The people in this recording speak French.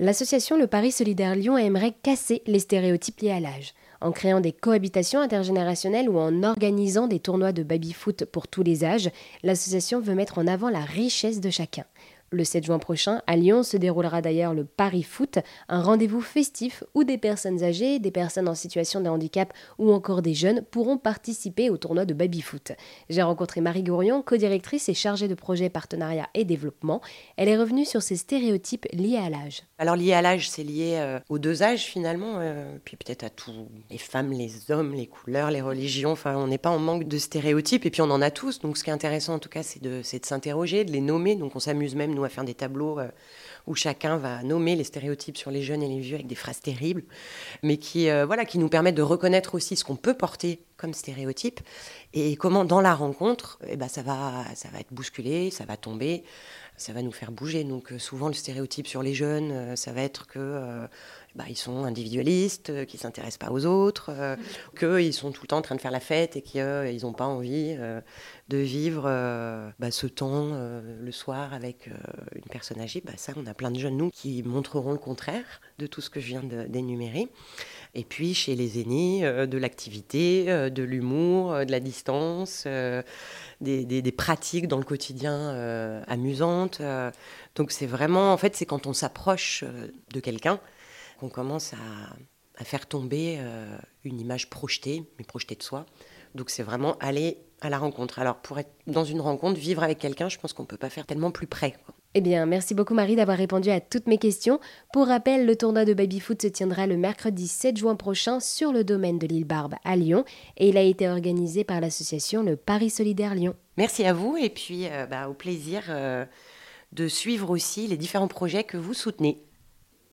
L'association Le Paris Solidaire Lyon aimerait casser les stéréotypes liés à l'âge. En créant des cohabitations intergénérationnelles ou en organisant des tournois de baby-foot pour tous les âges, l'association veut mettre en avant la richesse de chacun. Le 7 juin prochain, à Lyon, se déroulera d'ailleurs le Paris Foot, un rendez-vous festif où des personnes âgées, des personnes en situation de handicap ou encore des jeunes pourront participer au tournoi de baby-foot. J'ai rencontré Marie Gourion, co-directrice et chargée de projet partenariat et développement. Elle est revenue sur ces stéréotypes liés à l'âge. Alors lié à l'âge, c'est lié euh, aux deux âges finalement, euh, puis peut-être à tous les femmes, les hommes, les couleurs, les religions. Enfin, on n'est pas en manque de stéréotypes et puis on en a tous. Donc ce qui est intéressant en tout cas, c'est de, de s'interroger, de les nommer. Donc on s'amuse même à faire des tableaux euh, où chacun va nommer les stéréotypes sur les jeunes et les vieux avec des phrases terribles, mais qui, euh, nous permettent de reconnaître aussi ce qu'on peut porter comme stéréotype et comment dans la rencontre, eh ben, ça, va, ça va être bousculé, ça va tomber, ça va nous faire bouger. Donc euh, souvent le stéréotype sur les jeunes, ça va être que bah, ils sont individualistes, qu'ils ne s'intéressent pas aux autres, qu'ils sont tout le temps en train de faire la fête et qu'ils n'ont pas envie de vivre euh, bah, ce temps euh, le soir avec euh, une personne âgée, bah, ça, on a plein de jeunes, nous, qui montreront le contraire de tout ce que je viens d'énumérer. Et puis, chez les aînés, de l'activité, de l'humour, de la distance, des, des, pratiques dans le quotidien amusantes. donc, c'est vraiment, en fait, c'est quand on s'approche de quelqu'un qu'on commence à, à, faire tomber une image projetée, mais projetée de soi. Donc, c'est vraiment aller à la rencontre. Alors pour être dans une rencontre, vivre avec quelqu'un, je pense qu'on ne peut pas faire tellement plus près. Eh bien, merci beaucoup Marie d'avoir répondu à toutes mes questions. Pour rappel, le tournoi de baby-foot se tiendra le mercredi 7 juin prochain sur le domaine de l'île Barbe à Lyon et il a été organisé par l'association Le Paris Solidaire Lyon. Merci à vous et puis euh, bah, au plaisir euh, de suivre aussi les différents projets que vous soutenez.